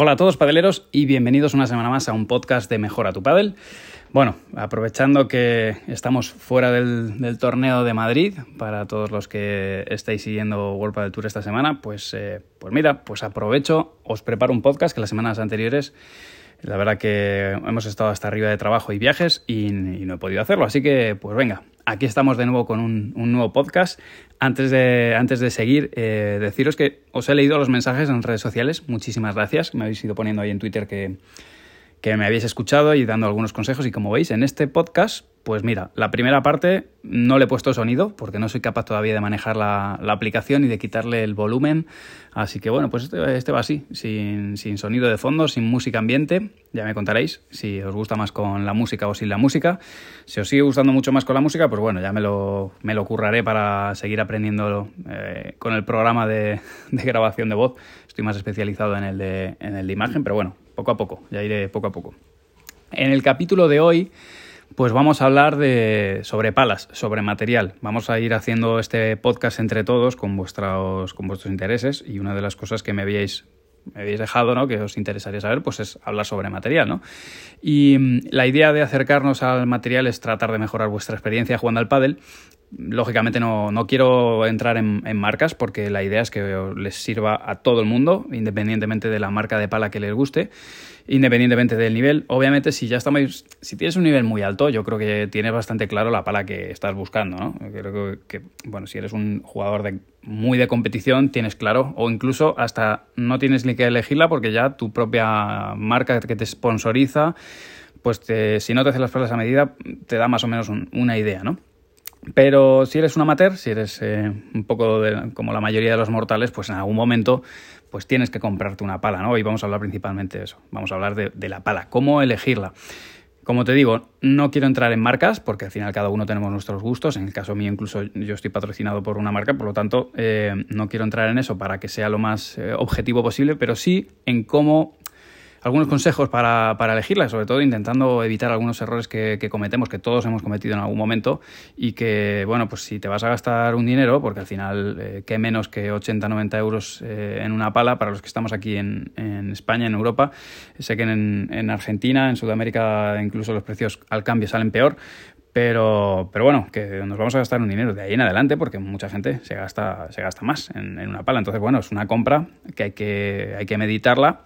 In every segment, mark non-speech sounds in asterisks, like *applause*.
Hola a todos padeleros y bienvenidos una semana más a un podcast de Mejora tu Padel. Bueno, aprovechando que estamos fuera del, torneo de Madrid, para todos los que estáis siguiendo World Padel Tour esta semana, pues, eh, pues mira, pues aprovecho, os preparo un podcast que las semanas anteriores la verdad que hemos estado hasta arriba de trabajo y viajes y, no he podido hacerlo. Así que, pues venga, aquí estamos de nuevo con un, nuevo podcast. Antes de, antes de seguir, eh, deciros que os he leído los mensajes en redes sociales. Muchísimas gracias. Me habéis ido poniendo ahí en Twitter que, que me habéis escuchado y dando algunos consejos. Y como veis, en este podcast, pues mira, la primera parte no le he puesto sonido porque no soy capaz todavía de manejar la, aplicación y de quitarle el volumen. Así que bueno, pues este, este va así, sin, sin, sonido de fondo, sin música ambiente. Ya me contaréis si os gusta más con la música o sin la música. Si os sigue gustando mucho más con la música, pues bueno, ya me lo, me lo curraré para seguir aprendiendo eh, con el programa de, *laughs* de grabación de voz. Estoy más especializado en el de, en el de imagen, pero bueno, poco a poco, ya iré poco a poco. En el capítulo de hoy, pues vamos a hablar de, sobre palas, sobre material. Vamos a ir haciendo este podcast entre todos con vuestros, con vuestros intereses y una de las cosas que me habíais me habéis dejado, ¿no? que os interesaría saber, pues es hablar sobre material, ¿no? Y mm, la idea de acercarnos al material es tratar de mejorar vuestra experiencia jugando al pádel Lógicamente no, no quiero entrar en, marcas porque la idea es que les sirva a todo el mundo, independientemente de la marca de pala que les guste, independientemente del nivel. Obviamente, si ya estamos, si tienes un nivel muy alto, yo creo que tienes bastante claro la pala que estás buscando, ¿no? Creo que, bueno, si eres un jugador de, muy de competición, tienes claro, o incluso hasta no tienes ni que elegirla porque ya tu propia marca que te sponsoriza, pues si no te hace las palas a medida, te da más o menos una idea, ¿no? Pero si eres un amateur, si eres eh, un poco como la mayoría de los mortales, pues en algún momento pues tienes que comprarte una pala, ¿no? Y vamos a hablar principalmente de eso. Vamos a hablar de, la pala, cómo elegirla. Como te digo, no quiero entrar en marcas porque al final cada uno tenemos nuestros gustos. En el caso mío, incluso yo estoy patrocinado por una marca, por lo tanto, eh, no quiero entrar en eso para que sea lo más eh, objetivo posible, pero sí en cómo algunos consejos para, para, elegirla, sobre todo intentando evitar algunos errores que, cometemos, que todos hemos cometido en algún momento y que, bueno, pues si te vas a gastar un dinero, porque al final, eh, qué menos que 80, 90 euros eh, en una pala para los que estamos aquí en, en España, en Europa, sé que en, en, Argentina, en Sudamérica, incluso los precios al cambio salen peor, pero, pero bueno, que nos vamos a gastar un dinero de ahí en adelante porque mucha gente se gasta, se gasta más en, en una pala. Entonces, bueno, es una compra que hay que, hay que meditarla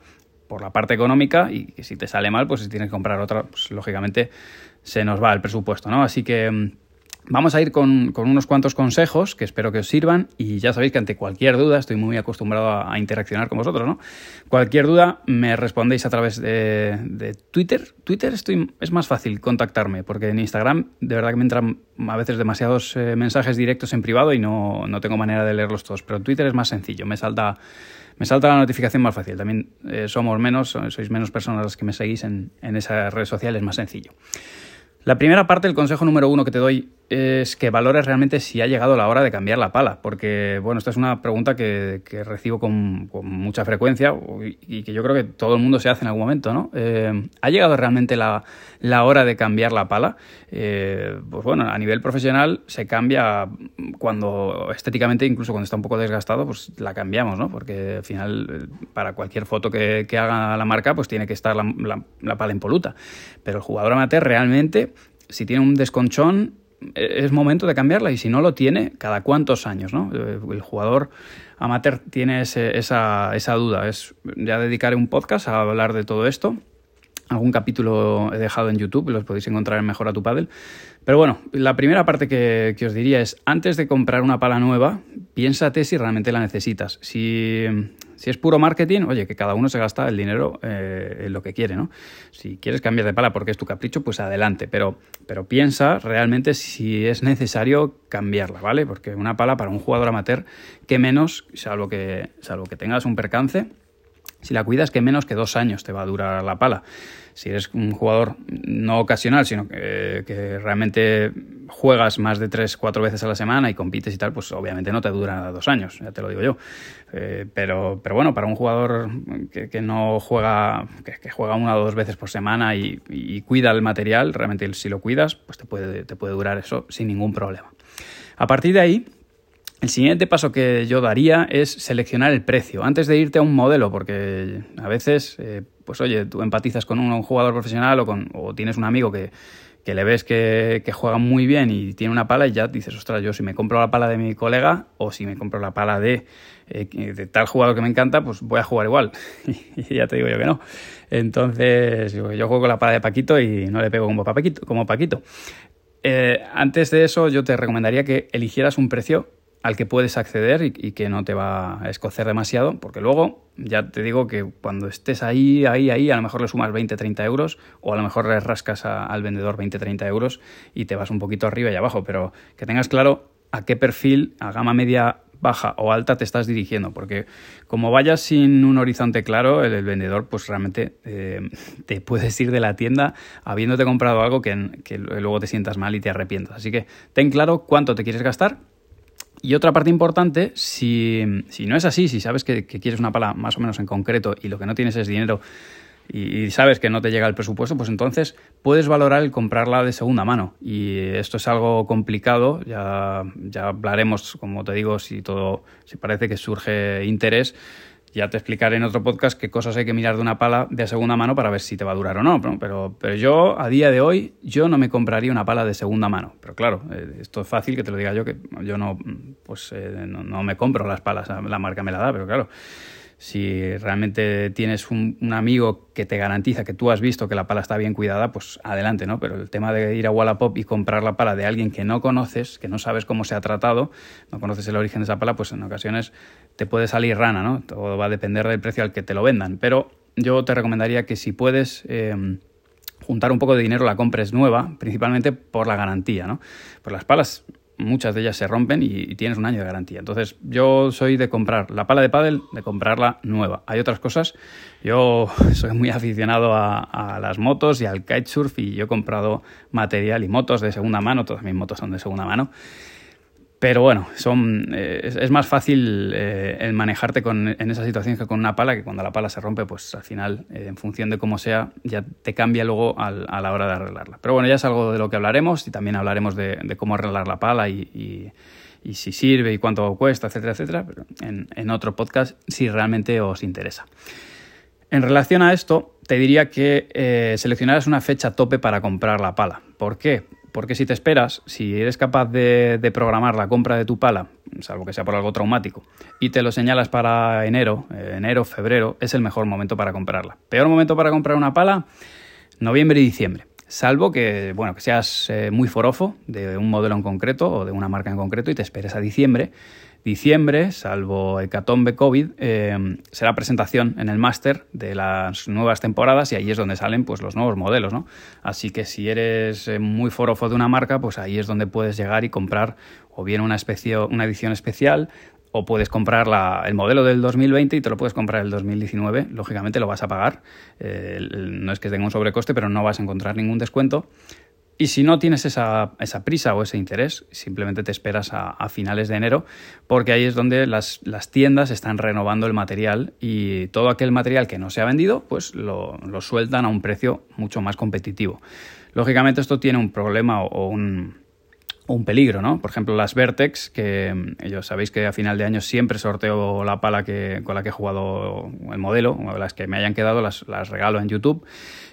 por la parte económica y que si te sale mal, pues si tienes que comprar otra, pues lógicamente se nos va el presupuesto, ¿no? Así que mm, Vamos a ir con, unos cuantos consejos que espero que os sirvan y ya sabéis que ante cualquier duda, estoy muy acostumbrado a, interaccionar con vosotros, ¿no? Cualquier duda me respondéis a través de, Twitter. Twitter estoy, es más fácil contactarme porque en Instagram de verdad que me entran a veces demasiados eh, mensajes directos en privado y no, tengo manera de leerlos todos, pero Twitter es más sencillo, me salta me salta la notificación más fácil. También eh, somos menos, sois menos personas las que me seguís en, en esas redes sociales, es más sencillo. La primera parte, el consejo número uno que te doy es que valores realmente si ha llegado la hora de cambiar la pala, porque bueno, esta es una pregunta que, recibo con, mucha frecuencia y que yo creo que todo el mundo se hace en algún momento, ¿no? Eh, ¿Ha llegado realmente la, hora de cambiar la pala? Eh, pues bueno, a nivel profesional se cambia cuando estéticamente, incluso cuando está un poco desgastado, pues la cambiamos, ¿no? Porque al final, eh, para cualquier foto que, haga la marca, pues tiene que estar la, la, la pala impoluta. Pero el jugador amateur realmente si tiene un desconchón, es momento de cambiarla y si no lo tiene, cada cuántos años, ¿no? El jugador amateur tiene esa, esa duda. Es ya dedicaré un podcast a hablar de todo esto. Algún capítulo he dejado en YouTube, los podéis encontrar en Mejora tu Paddle. Pero bueno, la primera parte que, os diría es, antes de comprar una pala nueva, piénsate si realmente la necesitas. Si, es puro marketing, oye, que cada uno se gasta el dinero eh, en lo que quiere, ¿no? Si quieres cambiar de pala porque es tu capricho, pues adelante. Pero, pero piensa realmente si es necesario cambiarla, ¿vale? Porque una pala para un jugador amateur, que menos, salvo que, salvo que tengas un percance, si la cuidas, que menos que dos años te va a durar la pala. Si eres un jugador no ocasional, sino que, realmente juegas más de tres, cuatro veces a la semana y compites y tal, pues obviamente no te dura dos años, ya te lo digo yo. Eh, pero, pero bueno, para un jugador que, no juega, que, juega una o dos veces por semana y, y, cuida el material, realmente si lo cuidas, pues te puede, te puede durar eso sin ningún problema. A partir de ahí, El siguiente paso que yo daría es seleccionar el precio antes de irte a un modelo, porque a veces, eh, pues oye, tú empatizas con un, jugador profesional o, con, o tienes un amigo que, que le ves que, juega muy bien y tiene una pala y ya dices, ostras, yo si me compro la pala de mi colega o si me compro la pala de, eh, de tal jugador que me encanta, pues voy a jugar igual. *laughs* y ya te digo yo que no. Entonces, yo juego con la pala de Paquito y no le pego como Paquito. Como Paquito. Eh, antes de eso, yo te recomendaría que eligieras un precio al que puedes acceder y, que no te va a escocer demasiado, porque luego ya te digo que cuando estés ahí, ahí, ahí, a lo mejor le sumas 20, 30 euros o a lo mejor le rascas al vendedor 20, 30 euros y te vas un poquito arriba y abajo, pero que tengas claro a qué perfil, a gama media baja o alta te estás dirigiendo, porque como vayas sin un horizonte claro, el, vendedor pues realmente eh, te puedes ir de la tienda habiéndote comprado algo que, que luego te sientas mal y te arrepientas. Así que ten claro cuánto te quieres gastar y otra parte importante, si, no es así, si sabes que, quieres una pala más o menos en concreto y lo que no tienes es dinero y, sabes que no te llega el presupuesto, pues entonces puedes valorar el comprarla de segunda mano. Y esto es algo complicado, ya, ya hablaremos, como te digo, si todo, si parece que surge interés ya te explicaré en otro podcast qué cosas hay que mirar de una pala de segunda mano para ver si te va a durar o no. Pero, pero yo, a día de hoy, yo no me compraría una pala de segunda mano. Pero claro, eh, esto es fácil que te lo diga yo, que yo no, pues, eh, no, no, me compro las palas, la marca me la da, pero claro, si realmente tienes un, amigo que te garantiza que tú has visto que la pala está bien cuidada, pues adelante, ¿no? Pero el tema de ir a Wallapop y comprar la pala de alguien que no conoces, que no sabes cómo se ha tratado, no conoces el origen de esa pala, pues en ocasiones te puede salir rana, ¿no? Todo va a depender del precio al que te lo vendan. Pero yo te recomendaría que si puedes... Eh, juntar un poco de dinero la compres nueva, principalmente por la garantía, ¿no? Pues las palas muchas de ellas se rompen y, tienes un año de garantía. Entonces, yo soy de comprar la pala de pádel, de comprarla nueva. Hay otras cosas. Yo *laughs* soy muy aficionado a, a, las motos y al kitesurf y yo he comprado material y motos de segunda mano. Todas mis motos son de segunda mano. Pero bueno, son, eh, es, más fácil eh, el manejarte con, en esa situación que con una pala, que cuando la pala se rompe, pues al final, eh, en función de cómo sea, ya te cambia luego a la hora de arreglarla. Pero bueno, ya es algo de lo que hablaremos y también hablaremos de, cómo arreglar la pala y, si sirve y cuánto cuesta, etcétera, etcétera, pero en, otro podcast si realmente os interesa. En relación a esto, te diría que seleccionarás una fecha tope para comprar la pala. ¿Por qué? Porque si te esperas, si eres capaz de, programar la compra de tu pala, salvo que sea por algo traumático, y te lo señalas para enero, eh, enero, febrero, es el mejor momento para comprarla. Peor momento para comprar una pala, noviembre y diciembre. Salvo que, bueno, que seas eh, muy forofo de un modelo en concreto o de una marca en concreto y te esperes a diciembre, diciembre, salvo Hecatombe COVID, eh, será presentación en el máster de las nuevas temporadas y ahí es donde salen pues, los nuevos modelos. ¿no? Así que si eres eh, muy forofo de una marca, pues ahí es donde puedes llegar y comprar o bien una, especie, una edición especial o puedes comprar la, el modelo del 2020 y te lo puedes comprar el 2019, lógicamente lo vas a pagar, eh, no es que tenga un sobrecoste, pero no vas a encontrar ningún descuento. Y si no tienes esa, prisa o ese interés, simplemente te esperas a, finales de enero, porque ahí es donde las, tiendas están renovando el material y todo aquel material que no se ha vendido, pues lo, sueltan a un precio mucho más competitivo. Lógicamente esto tiene un problema o un, un peligro, ¿no? Por ejemplo, las Vertex, que mm, ellos sabéis que a final de año siempre sorteo la pala que, con la que he jugado el modelo, las que me hayan quedado las, las regalo en YouTube.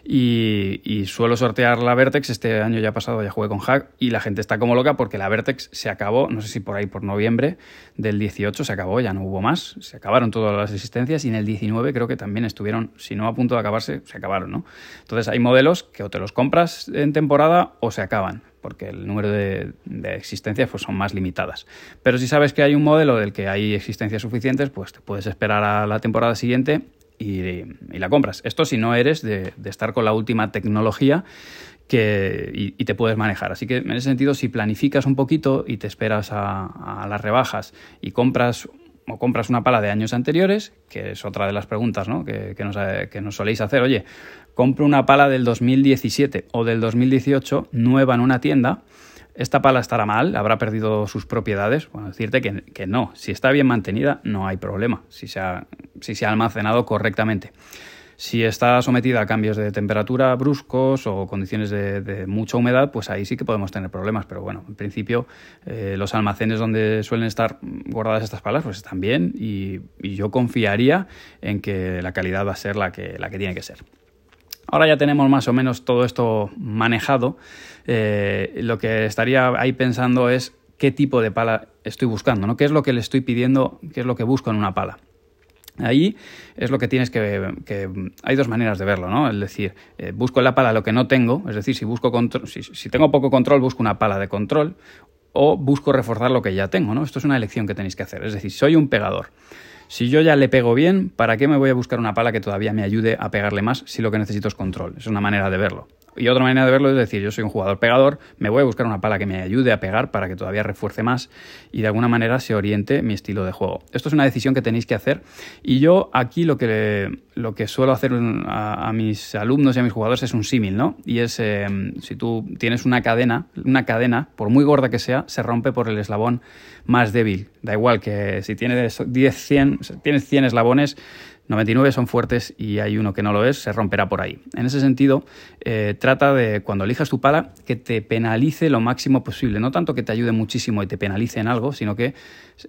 Y, suelo sortear la Vertex. Este año ya pasado ya jugué con Hack y la gente está como loca porque la Vertex se acabó, no sé si por ahí por noviembre del 18 se acabó, ya no hubo más. Se acabaron todas las existencias y en el 19 creo que también estuvieron, si no a punto de acabarse, se acabaron, ¿no? Entonces hay modelos que o te los compras en temporada o se acaban porque el número de, existencias pues, son más limitadas. Pero si sabes que hay un modelo del que hay existencias suficientes, pues te puedes esperar a la temporada siguiente y, la compras. Esto si no eres de, estar con la última tecnología que, y, te puedes manejar. Así que en ese sentido, si planificas un poquito y te esperas a, las rebajas y compras o compras una pala de años anteriores, que es otra de las preguntas ¿no? que, nos, que nos soléis hacer, oye, compro una pala del 2017 o del 2018 nueva en una tienda, esta pala estará mal, habrá perdido sus propiedades. Bueno, decirte que, no, si está bien mantenida no hay problema, si se, ha, si se ha almacenado correctamente. Si está sometida a cambios de temperatura bruscos o condiciones de, mucha humedad, pues ahí sí que podemos tener problemas. Pero bueno, en principio eh, los almacenes donde suelen estar guardadas estas palas pues están bien y, yo confiaría en que la calidad va a ser la que, la que tiene que ser. Ahora ya tenemos más o menos todo esto manejado. Eh, lo que estaría ahí pensando es qué tipo de pala estoy buscando, ¿no? ¿Qué es lo que le estoy pidiendo? ¿Qué es lo que busco en una pala? Ahí es lo que tienes que, hay dos maneras de verlo, ¿no? Es decir, eh, busco la pala lo que no tengo, es decir, si busco si, si, tengo poco control, busco una pala de control o busco reforzar lo que ya tengo, ¿no? Esto es una elección que tenéis que hacer. Es decir, soy un pegador. Si yo ya le pego bien, ¿para qué me voy a buscar una pala que todavía me ayude a pegarle más si lo que necesito es control? Es una manera de verlo. Y otra manera de verlo es decir, yo soy un jugador pegador, me voy a buscar una pala que me ayude a pegar para que todavía refuerce más y de alguna manera se oriente mi estilo de juego. Esto es una decisión que tenéis que hacer y yo aquí lo que, lo que suelo hacer a, mis alumnos y a mis jugadores es un símil, ¿no? Y es, em, si tú tienes una cadena, una cadena, por muy gorda que sea, se rompe por el eslabón más débil. Da igual que si tienes 10, 100, tienes 100 eslabones, 99 son fuertes y hay uno que no lo es, se romperá por ahí. En ese sentido, eh, trata de, cuando elijas tu pala, que te penalice lo máximo posible. No tanto que te ayude muchísimo y te penalice en algo, sino que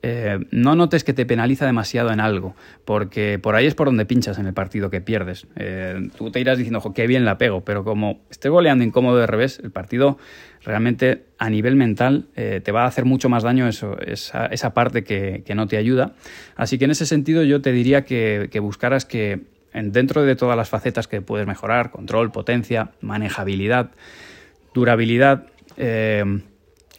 eh, no notes que te penaliza demasiado en algo, porque por ahí es por donde pinchas en el partido que pierdes. Eh, tú te irás diciendo, ojo, qué bien la pego, pero como estés goleando incómodo de revés, el partido realmente a nivel mental eh, te va a hacer mucho más daño eso, esa, parte que, no te ayuda. Así que en ese sentido yo te diría que, buscaras que dentro de todas las facetas que puedes mejorar, control, potencia, manejabilidad, durabilidad, eh,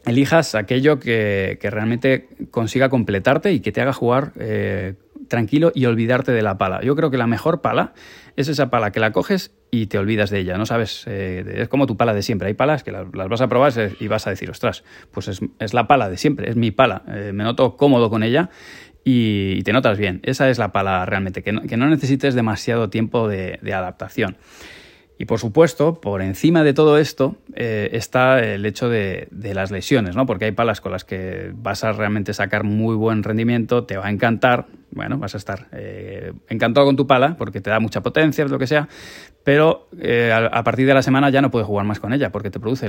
elijas aquello que, realmente consiga completarte y que te haga jugar eh, tranquilo y olvidarte de la pala. Yo creo que la mejor pala es esa pala que la coges y te olvidas de ella, no sabes, eh, es como tu pala de siempre. Hay palas que las, vas a probar y vas a decir, ostras, pues es, la pala de siempre, es mi pala, eh, me noto cómodo con ella y, te notas bien. Esa es la pala realmente, que no, necesites demasiado tiempo de adaptación. Y por supuesto, por encima de todo esto eh, está el hecho de, las lesiones, ¿no? Porque hay palas con las que vas a realmente sacar muy buen rendimiento, te va a encantar, bueno, vas a estar eh, encantado con tu pala porque te da mucha potencia, lo que sea, pero eh, a, partir de la semana ya no puedes jugar más con ella porque te produce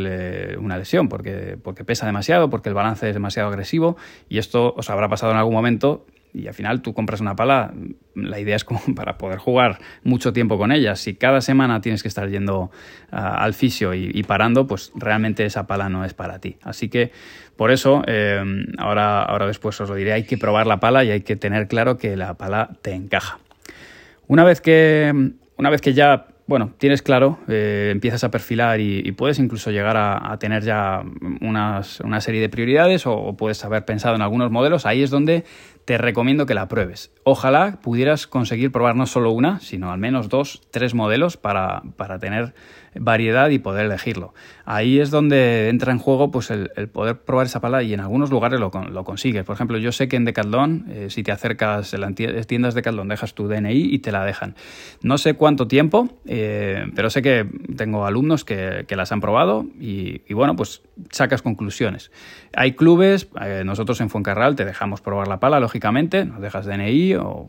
una lesión, porque, porque pesa demasiado, porque el balance es demasiado agresivo y esto os habrá pasado en algún momento y al final tú compras una pala, la idea es como *laughs* para poder jugar mucho tiempo con ella. Si cada semana tienes que estar yendo ah, al fisio y, parando, pues realmente esa pala no es para ti. Así que por eso, eh, ahora, ahora después os lo diré, hay que probar la pala y hay que tener claro que la pala te encaja. Una vez que, una vez que ya bueno, tienes claro, eh, empiezas a perfilar y, puedes incluso llegar a, tener ya una serie de prioridades o, puedes haber pensado en algunos modelos, ahí es donde te recomiendo que la pruebes. Ojalá pudieras conseguir probar no solo una, sino al menos dos, tres modelos para, para tener variedad y poder elegirlo. Ahí es donde entra en juego pues el, poder probar esa pala y en algunos lugares lo, lo consigues. Por ejemplo, yo sé que en Decathlon, eh, si te acercas en las tiendas Decathlon, dejas tu DNI y te la dejan. No sé cuánto tiempo, eh, pero sé que tengo alumnos que, las han probado y, bueno, pues sacas conclusiones. Hay clubes, eh, nosotros en Fuencarral te dejamos probar la pala, lógicamente, nos dejas DNI o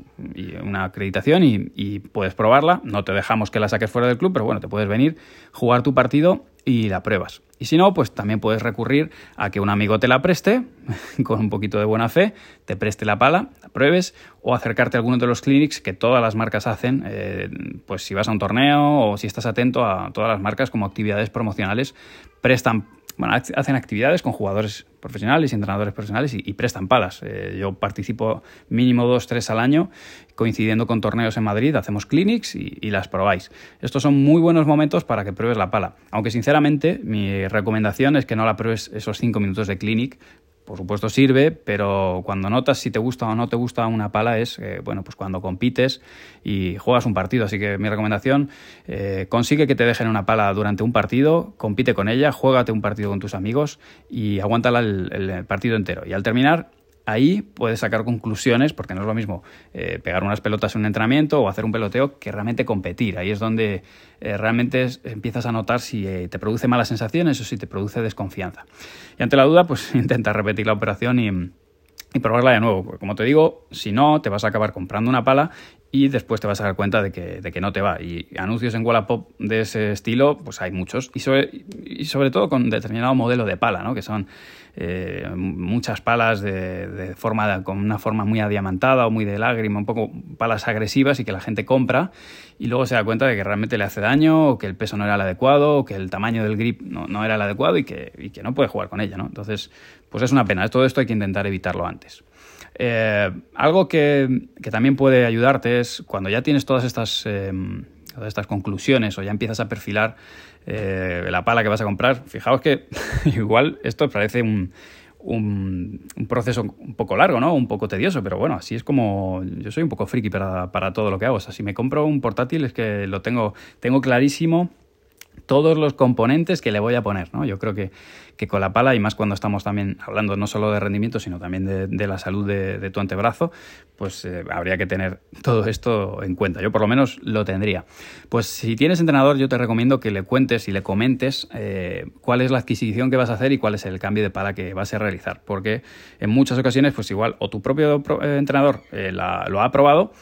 una acreditación y puedes probarla. No te dejamos que la saques fuera del club, pero bueno, te puedes venir jugar tu partido y la pruebas. Y si no, pues también puedes recurrir a que un amigo te la preste, *laughs* con un poquito de buena fe, te preste la pala, la pruebes, o acercarte a alguno de los clinics que todas las marcas hacen, eh, pues si vas a un torneo o si estás atento a todas las marcas como actividades promocionales, prestan bueno, hacen actividades con jugadores profesionales y entrenadores profesionales y, prestan palas. Eh, yo participo mínimo dos, tres al año, coincidiendo con torneos en Madrid, hacemos clinics y, y, las probáis. Estos son muy buenos momentos para que pruebes la pala. Aunque sinceramente mi recomendación es que no la pruebes esos cinco minutos de clinic por supuesto sirve, pero cuando notas si te gusta o no te gusta una pala es, eh, bueno, pues cuando compites y juegas un partido. Así que mi recomendación, eh, consigue que te dejen una pala durante un partido, compite con ella, juégate un partido con tus amigos y aguántala el partido entero. Y al terminar, ahí puedes sacar conclusiones, porque no es lo mismo eh, pegar unas pelotas en un entrenamiento o hacer un peloteo que realmente competir. Ahí es donde eh, realmente empiezas a notar si eh, te produce malas sensaciones o si te produce desconfianza. Y ante la duda, pues *laughs* intenta repetir la operación y, y probarla de nuevo. Porque como te digo, si no, te vas a acabar comprando una pala y después te vas a dar cuenta de que, de que no te va. Y anuncios en Wallapop de ese estilo, pues hay muchos. Y sobre, y sobre todo con determinado modelo de pala, ¿no? Que son eh, muchas palas de, forma con una forma muy adiamantada o muy de lágrima, un poco palas agresivas y que la gente compra y luego se da cuenta de que realmente le hace daño o que el peso no era el adecuado o que el tamaño del grip no, era el adecuado y que, y que, no puede jugar con ella, ¿no? Entonces, pues es una pena. Todo esto hay que intentar evitarlo antes. Eh, algo que, que, también puede ayudarte es cuando ya tienes todas estas, eh, todas estas conclusiones o ya empiezas a perfilar eh, la pala que vas a comprar. Fijaos que *laughs* igual esto parece un, un, proceso un poco largo, ¿no? Un poco tedioso, pero bueno, así es como yo soy un poco friki para, para todo lo que hago. O sea, si me compro un portátil es que lo tengo, tengo clarísimo todos los componentes que le voy a poner, ¿no? Yo creo que, que con la pala, y más cuando estamos también hablando no solo de rendimiento, sino también de, la salud de, tu antebrazo, pues eh, habría que tener todo esto en cuenta. Yo por lo menos lo tendría. Pues si tienes entrenador, yo te recomiendo que le cuentes y le comentes eh, cuál es la adquisición que vas a hacer y cuál es el cambio de pala que vas a realizar. Porque en muchas ocasiones, pues igual, o tu propio eh, entrenador lo ha probado,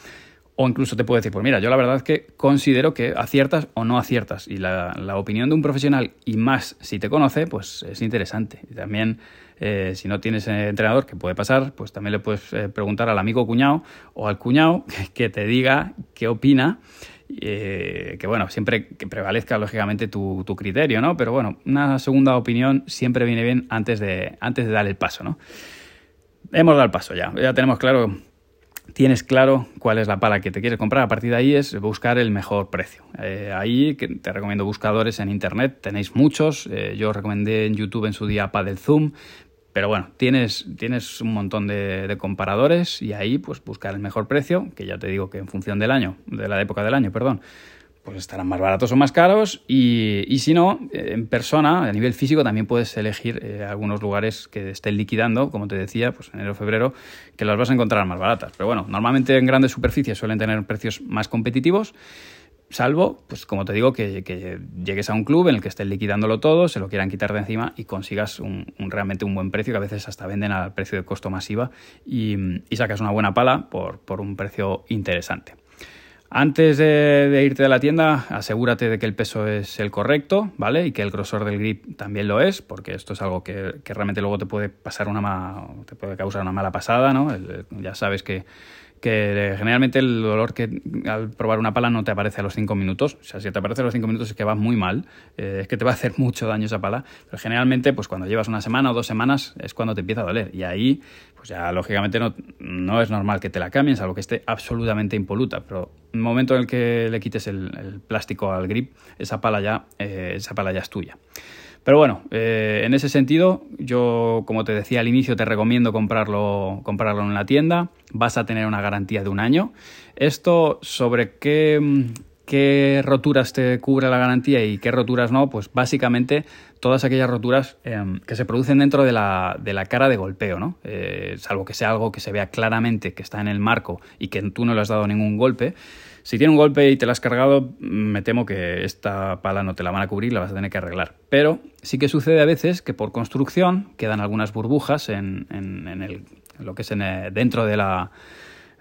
o incluso te puede decir, pues mira, yo la verdad es que considero que aciertas o no aciertas. Y la, opinión de un profesional, y más si te conoce, pues es interesante. Y también, eh, si no tienes entrenador, que puede pasar, pues también le puedes eh, preguntar al amigo cuñado o al cuñado *laughs* que, te diga qué opina. Eh, que bueno, siempre que prevalezca lógicamente tu, tu, criterio, ¿no? Pero bueno, una segunda opinión siempre viene bien antes de, antes de dar el paso, ¿no? Hemos dado el paso ya, ya tenemos claro tienes claro cuál es la pala que te quieres comprar. A partir de ahí es buscar el mejor precio. Eh, ahí te recomiendo buscadores en internet, tenéis muchos. Eh, yo recomendé en YouTube en su día Paddle Zoom. Pero bueno, tienes, tienes un montón de, comparadores y ahí pues buscar el mejor precio, que ya te digo que en función del año, de la época del año, perdón, pues estarán más baratos o más caros y, y, si no, en persona, a nivel físico, también puedes elegir eh, algunos lugares que estén liquidando, como te decía, pues enero febrero, que las vas a encontrar más baratas. Pero bueno, normalmente en grandes superficies suelen tener precios más competitivos, salvo, pues como te digo, que, que llegues a un club en el que estén liquidándolo todo, se lo quieran quitar de encima y consigas un, realmente un buen precio, que a veces hasta venden al precio de costo masiva y, y sacas una buena pala por, por un precio interesante. Antes de, irte de la tienda, asegúrate de que el peso es el correcto, ¿vale? Y que el grosor del grip también lo es, porque esto es algo que, realmente luego te puede pasar una te puede causar una mala pasada, ¿no? ya sabes que que generalmente el dolor que al probar una pala no te aparece a los 5 minutos. O sea, si te aparece a los 5 minutos es que va muy mal, eh, es que te va a hacer mucho daño esa pala. Pero generalmente, pues cuando llevas una semana o dos semanas es cuando te empieza a doler. Y ahí, pues ya lógicamente no, no es normal que te la cambien, salvo que esté absolutamente impoluta. Pero en el momento en el que le quites el, plástico al grip, esa pala ya, eh, esa pala ya es tuya. Pero bueno, eh, en ese sentido, yo, como te decía al inicio, te recomiendo comprarlo, comprarlo en la tienda. Vas a tener una garantía de un año. Esto sobre qué, qué roturas te cubre la garantía y qué roturas no, pues básicamente todas aquellas roturas em, que se producen dentro de la, de la cara de golpeo, ¿no? Eh, salvo que sea algo que se vea claramente que está en el marco y que tú no le has dado ningún golpe. Si tiene un golpe y te la has cargado, me temo que esta pala no te la van a cubrir, la vas a tener que arreglar. Pero sí que sucede a veces que por construcción quedan algunas burbujas en, el, lo que es dentro, de la,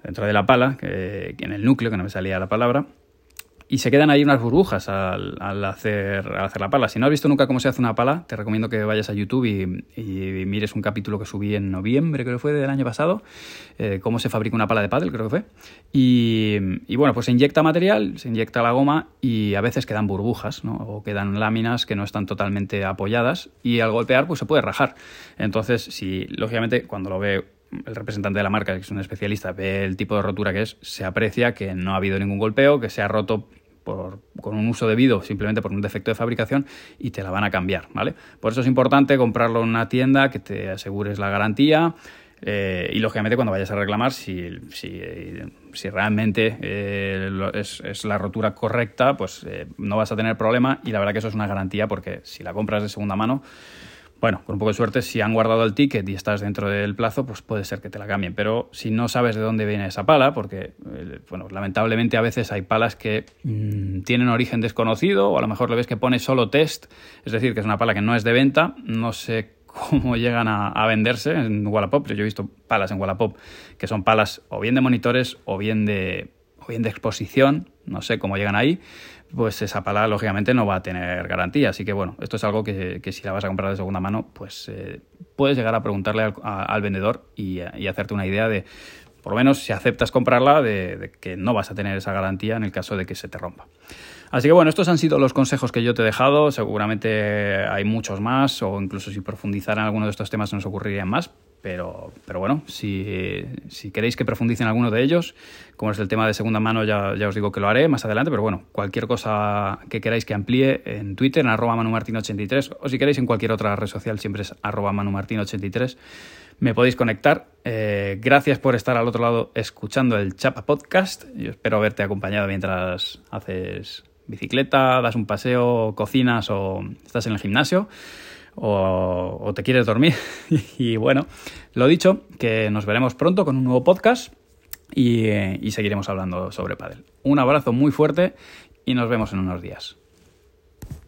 dentro de la pala, en el núcleo, que no me salía la palabra, y se quedan ahí unas burbujas al, hacer, hacer la pala. Si no has visto nunca cómo se hace una pala, te recomiendo que vayas a YouTube y, mires un capítulo que subí en noviembre, creo que fue del año pasado, eh, cómo se fabrica una pala de paddle, creo que fue. Y, bueno, pues se inyecta material, se inyecta la goma y a veces quedan burbujas, ¿no? O quedan láminas que no están totalmente apoyadas y al golpear pues se puede rajar. Entonces, si lógicamente cuando lo ve el representante de la marca, que es un especialista, ve el tipo de rotura que es, se aprecia que no ha habido ningún golpeo, que se ha roto con un uso debido, simplemente por un defecto de fabricación, y te la van a cambiar, ¿vale? Por eso es importante comprarlo en una tienda que te asegures la garantía. Eh, y lógicamente cuando vayas a reclamar, si, si, realmente eh, es, la rotura correcta, pues eh, no vas a tener problema y la verdad que eso es una garantía porque si la compras de segunda mano, bueno, con un poco de suerte, si han guardado el ticket y estás dentro del plazo, pues puede ser que te la cambien. Pero si no sabes de dónde viene esa pala, porque, eh, bueno, lamentablemente a veces hay palas que mm, tienen origen desconocido, o a lo mejor le ves que pone solo test, es decir, que es una pala que no es de venta, no sé *laughs* cómo llegan a, venderse en Wallapop. Yo he visto palas en Wallapop que son palas o bien de monitores o bien de o bien de exposición, no sé cómo llegan ahí, pues esa pala lógicamente no va a tener garantía. Así que bueno, esto es algo que, si la vas a comprar de segunda mano, pues eh, puedes llegar a preguntarle al, vendedor y, hacerte una idea de, por lo menos si aceptas comprarla, de, que no vas a tener esa garantía en el caso de que se te rompa. Así que bueno, estos han sido los consejos que yo te he dejado. Seguramente hay muchos más, o incluso si profundizara en alguno de estos temas nos ocurrirían más. Pero, pero bueno, si, si, queréis que profundice en alguno de ellos, como es el tema de segunda mano, ya, ya, os digo que lo haré más adelante, pero bueno, cualquier cosa que queráis que amplíe en Twitter, en arroba manumartin83, o si queréis en cualquier otra red social, siempre es arroba manumartin83, me podéis conectar. Eh, gracias por estar al otro lado escuchando el Chapa Podcast. Yo espero haberte acompañado mientras haces bicicleta, das un paseo, cocinas o estás en el gimnasio o, te quieres dormir. *laughs* y bueno, lo dicho, que nos veremos pronto con un nuevo podcast y, eh, y seguiremos hablando sobre pádel. Un abrazo muy fuerte y nos vemos en unos días.